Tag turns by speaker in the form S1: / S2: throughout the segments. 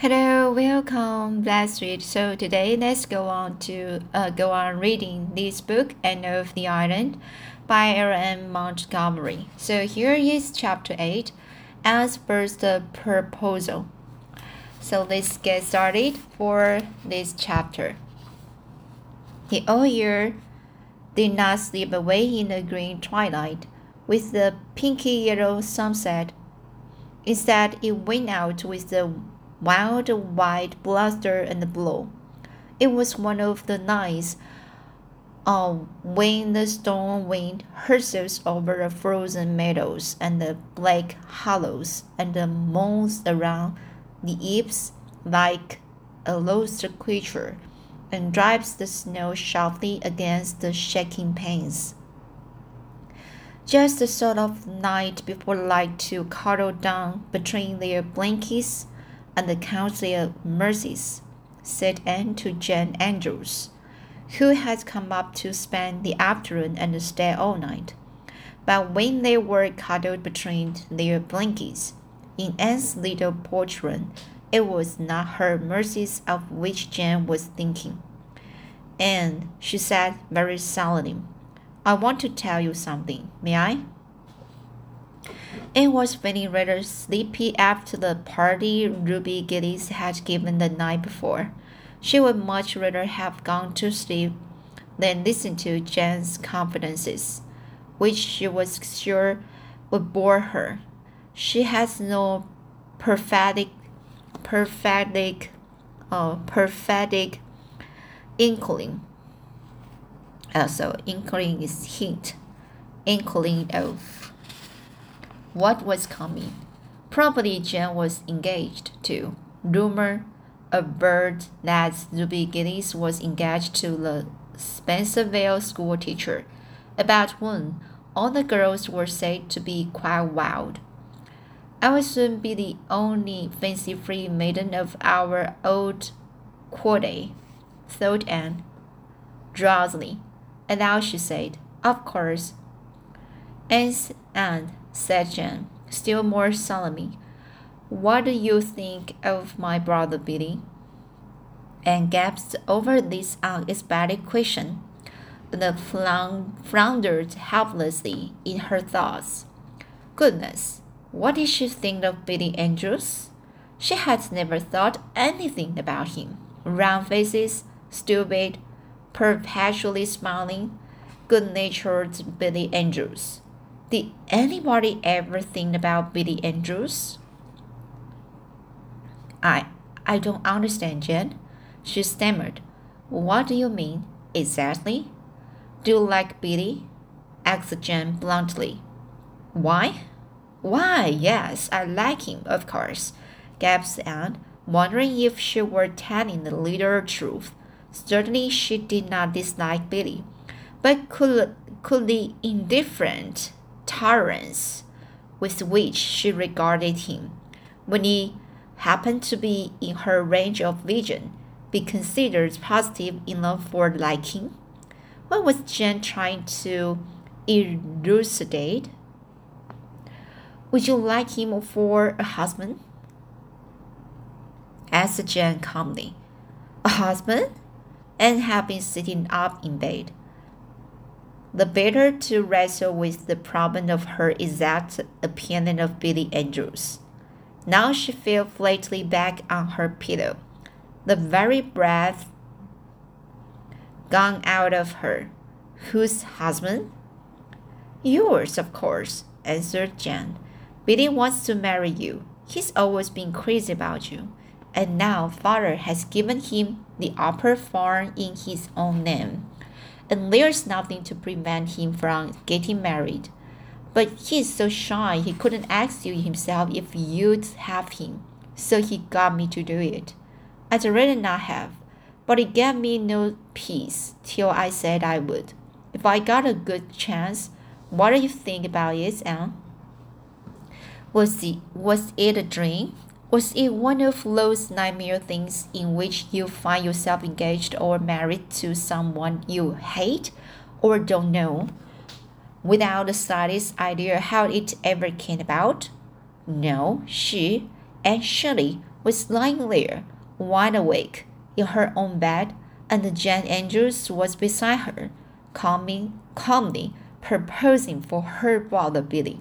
S1: Hello, welcome. Let's read. So today, let's go on to uh, go on reading this book, Anne of the Island" by L.M. Montgomery. So here is chapter eight, Anne's first proposal. So let's get started for this chapter. The old year did not slip away in the green twilight with the pinky yellow sunset. Instead, it went out with the wild white bluster and blow. It was one of the nights uh, when the storm wind hurtles over the frozen meadows and the black hollows and the moans around the eaves like a lost creature and drives the snow sharply against the shaking panes. Just the sort of night people like to cuddle down between their blankets and count their mercies, said Anne to Jane Andrews, who had come up to spend the afternoon and stay all night. But when they were cuddled between their blankets, in Anne's little porch room, it was not her mercies of which Jane was thinking. And she said very solemnly, I want to tell you something, may I? Anne was feeling rather sleepy after the party Ruby Gillis had given the night before. She would much rather have gone to sleep than listen to Jane's confidences, which she was sure would bore her. She has no prophetic, prophetic, uh, prophetic inkling. Also, inkling is hint, inkling of what was coming. Probably Jane was engaged to. Rumor a bird that Ruby Gillis was engaged to the Spencerville school teacher, about whom all the girls were said to be quite wild. I will soon be the only fancy-free maiden of our old quarter, thought Anne, drowsily. And now she said, Of course. Anne's aunt said Jane, still more solemnly. What do you think of my brother Billy? Anne gasped over this unexpected question, and floundered helplessly in her thoughts. Goodness, what did she think of Billy Andrews? She had never thought anything about him. Round faces, stupid, perpetually smiling, good natured Billy Andrews. Did anybody ever think about Billy Andrews? I I don't understand, Jane. She stammered. What do you mean, exactly? Do you like Billy? asked Jane bluntly. Why? Why, yes, I like him, of course, gasped Anne, wondering if she were telling the literal truth. Certainly she did not dislike Billy, but could, could the indifferent tolerance with which she regarded him, when he happened to be in her range of vision, be considered positive enough for liking? What was Jane trying to elucidate? Would you like him for a husband? asked Jane calmly. A husband? Anne had been sitting up in bed the better to wrestle with the problem of her exact opinion of Billy Andrews. Now she fell flatly back on her pillow, the very breath gone out of her. Whose husband? Yours, of course, answered Jane. Billy wants to marry you. He's always been crazy about you. And now father has given him the upper farm in his own name and there's nothing to prevent him from getting married. But he's so shy he couldn't ask you himself if you'd have him, so he got me to do it. I'd rather not have, but it gave me no peace till I said I would. If I got a good chance, what do you think about it, Anne? Was it, was it a dream? Was it one of those nightmare things in which you find yourself engaged or married to someone you hate or don't know, without the slightest idea how it ever came about? No, she Anne Shirley was lying there, wide awake, in her own bed, and Jane Andrews was beside her, calmly, calmly proposing for her brother Billy.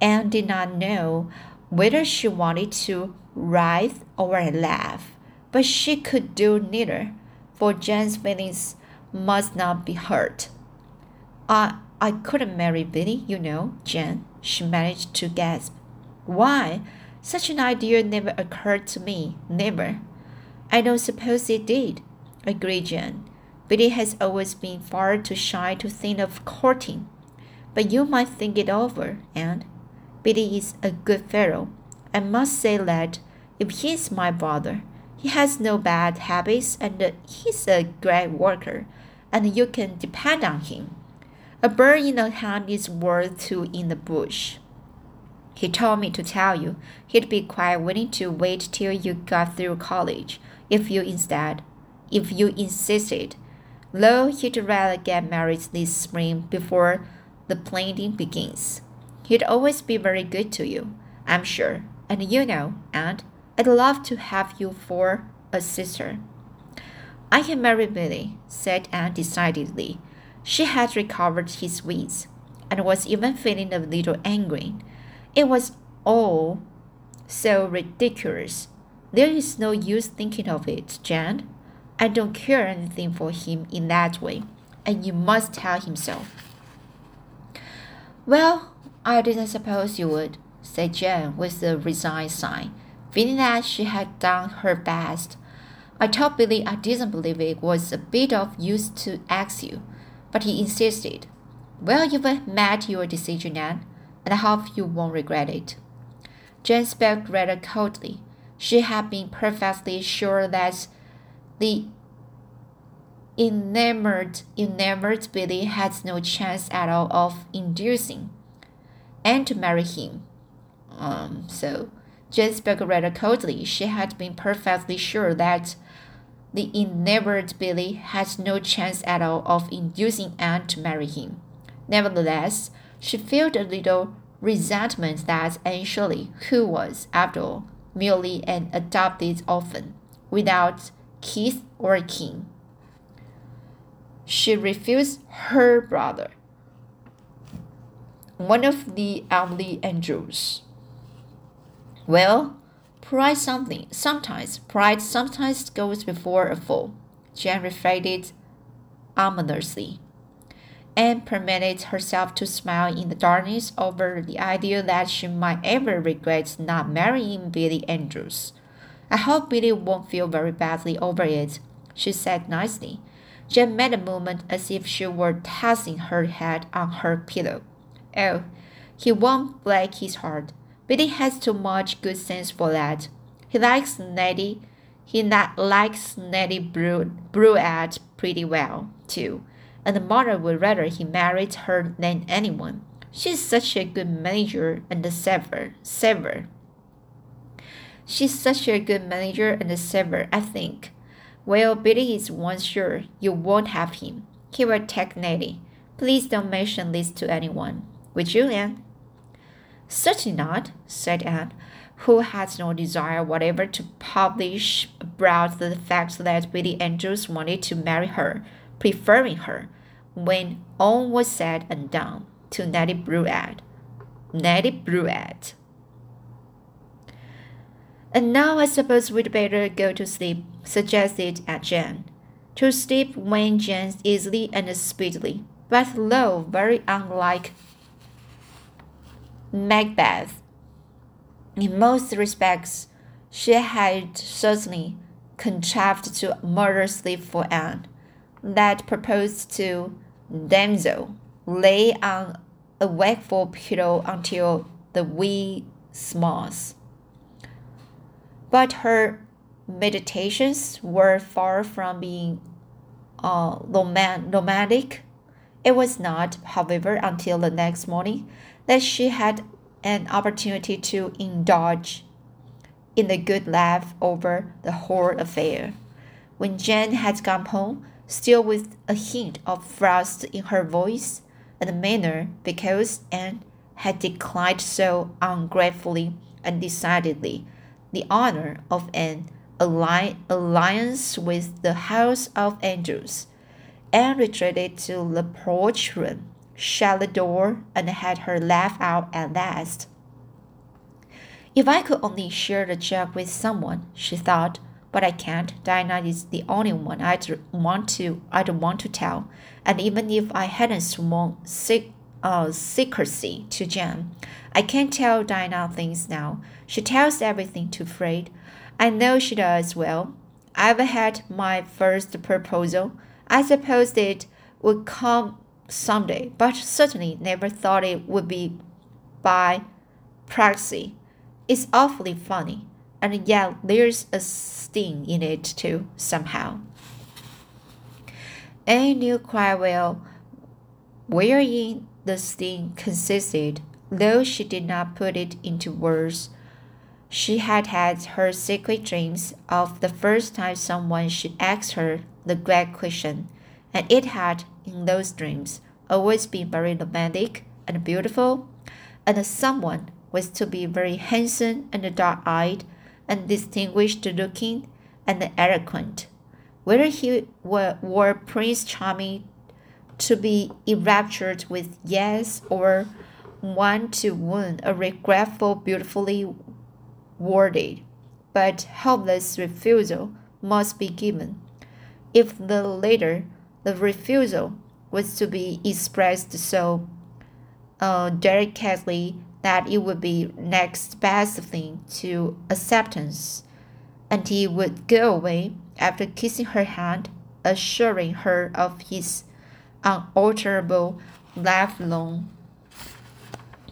S1: Anne did not know whether she wanted to writhe or laugh, but she could do neither, for Jane's feelings must not be hurt. I I couldn't marry Billy, you know, Jane, she managed to gasp. Why? Such an idea never occurred to me, never. I don't suppose it did, agreed Jane. Billy has always been far too shy to think of courting. But you might think it over, and Billy is a good fellow. I must say that if he's my brother, he has no bad habits and he's a great worker, and you can depend on him. A bird in the hand is worth two in the bush. He told me to tell you he'd be quite willing to wait till you got through college, if you instead, if you insisted. Though he'd rather get married this spring before the planting begins. He'd always be very good to you, I'm sure, and you know, and I'd love to have you for a sister. I can marry Billy, said Anne decidedly. She had recovered his wits and was even feeling a little angry. It was all so ridiculous. There is no use thinking of it, Jan. I don't care anything for him in that way, and you must tell him so. Well, I didn't suppose you would, said Jane with a resigned sigh, feeling that she had done her best. I told Billy I didn't believe it was a bit of use to ask you but he insisted. Well, you've made your decision, Anne, and I hope you won't regret it. Jane spoke rather coldly. She had been perfectly sure that the enamored, enamored Billy had no chance at all of inducing Anne to marry him. Um, so Jane spoke rather coldly. She had been perfectly sure that the enamored Billy had no chance at all of inducing Anne to marry him. Nevertheless, she felt a little resentment that Anne Shirley, who was, after all, merely an adopted orphan, without kith or kin, she refused her brother, one of the Avonlea Andrews. Well, Pride something sometimes pride sometimes goes before a fall. Jane reflected ominously, and permitted herself to smile in the darkness over the idea that she might ever regret not marrying Billy Andrews. I hope Billy won't feel very badly over it, she said nicely. Jane made a movement as if she were tossing her head on her pillow. Oh, he won't break his heart. Billy has too much good sense for that. He likes Nettie. He not likes Nettie Brew pretty well, too. And the mother would rather he married her than anyone. She's such a good manager and a saver. Saver. She's such a good manager and a saver, I think. Well, Billy is one sure you won't have him. He will take Nettie. Please don't mention this to anyone. Would you, Anne? Certainly not, said Anne, who had no desire whatever to publish about the fact that Billy Andrews wanted to marry her, preferring her, when all was said and done, to Nettie Bruette. Nettie Bruette. And now I suppose we'd better go to sleep, suggested Aunt Jane. To sleep went Jane easily and speedily, but though very unlike Macbeth. In most respects, she had certainly contrived to murder sleep for Anne. That proposed to damsel lay on a wakeful pillow until the wee smalls. But her meditations were far from being uh, romantic. It was not, however, until the next morning that she had an opportunity to indulge in the good laugh over the whole affair. When Jane had gone home, still with a hint of frost in her voice and manner, because Anne had declined so ungratefully and decidedly the honor of an alliance with the House of Andrews, Anne retreated to the porch room, shut the door, and had her laugh out at last. If I could only share the joke with someone, she thought, but I can't. Diana is the only one I'd want to I'd want to tell, and even if I hadn't sworn uh, secrecy to Jan, I can't tell Diana things now. She tells everything to Fred. I know she does well. I've had my first proposal. I supposed it would come someday, but certainly never thought it would be by proxy. It's awfully funny, and yet there's a sting in it too, somehow. Anne knew quite well wherein the sting consisted, though she did not put it into words. She had had her secret dreams of the first time someone should ask her the great question, and it had, in those dreams, always been very romantic and beautiful, and someone was to be very handsome and dark eyed, and distinguished looking and eloquent. Whether he were, were Prince Charming to be enraptured with yes or one to win a regretful, beautifully worded, but helpless refusal must be given. If the later, the refusal was to be expressed so uh, delicately that it would be next best thing to acceptance, and he would go away after kissing her hand, assuring her of his unalterable lifelong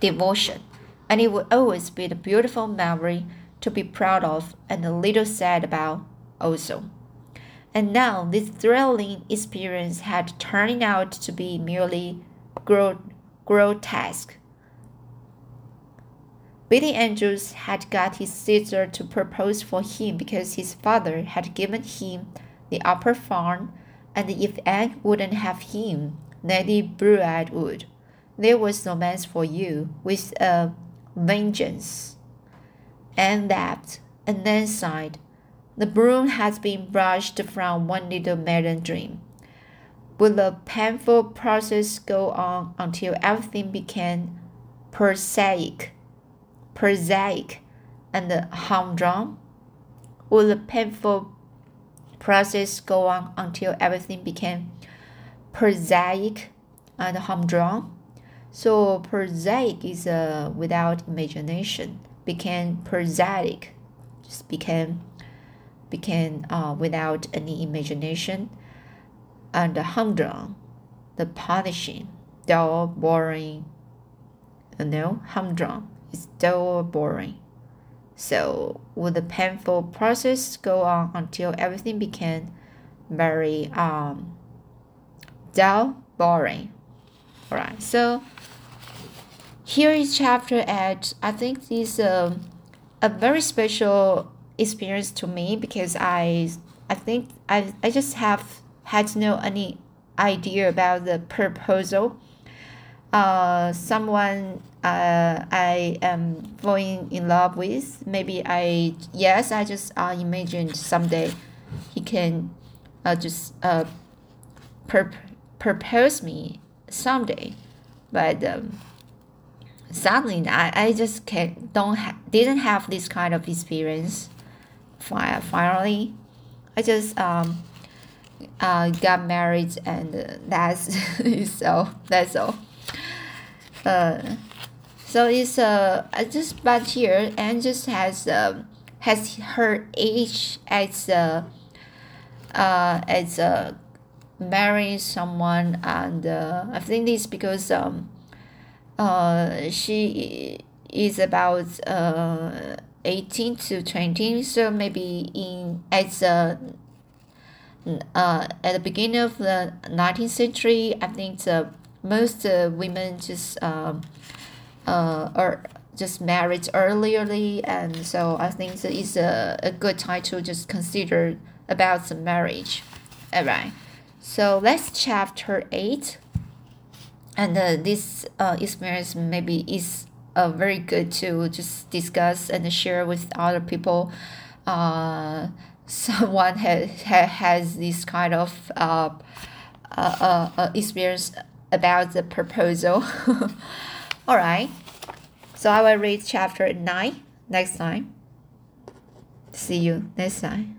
S1: devotion and it would always be the beautiful memory to be proud of and a little sad about also. And now this thrilling experience had turned out to be merely gro- grotesque. Billy Andrews had got his sister to propose for him because his father had given him the upper farm, and if Anne wouldn't have him, Lady Brewett would. There was romance for you, with a vengeance. And that, and then sighed. The broom has been brushed from one little maiden dream. Will the painful process go on until everything became prosaic, prosaic, and humdrum? Will the painful process go on until everything became prosaic and humdrum? So prosaic is uh, without imagination. Became prosaic, just became became uh, without any imagination. And the humdrum, the punishing, dull, boring. You know, humdrum is dull, boring. So would the painful process go on until everything became very um, dull, boring. Alright, so here is chapter 8. I think this is um, a very special experience to me because I I think I, I just have had no any idea about the proposal. Uh, someone uh, I am falling in love with. Maybe I yes I just uh, imagined someday he can uh, just uh, pur- propose me someday, but um, sadly I, I just can don't ha- didn't have this kind of experience finally I just um uh, got married and that's so that's all. Uh so it's uh I just but here and just has um has her age as uh uh as uh marrying someone and uh, I think this because um uh, she is about uh, 18 to 20 so maybe in at the uh, at the beginning of the 19th century i think the most uh, women just um, uh, are just married early and so i think it's a, a good time to just consider about the marriage. All right so let's chapter 8 and uh, this uh, experience maybe is uh, very good to just discuss and share with other people. Uh, someone has has this kind of uh, uh, uh, uh, experience about the proposal. All right. So I will read chapter nine next time. See you next time.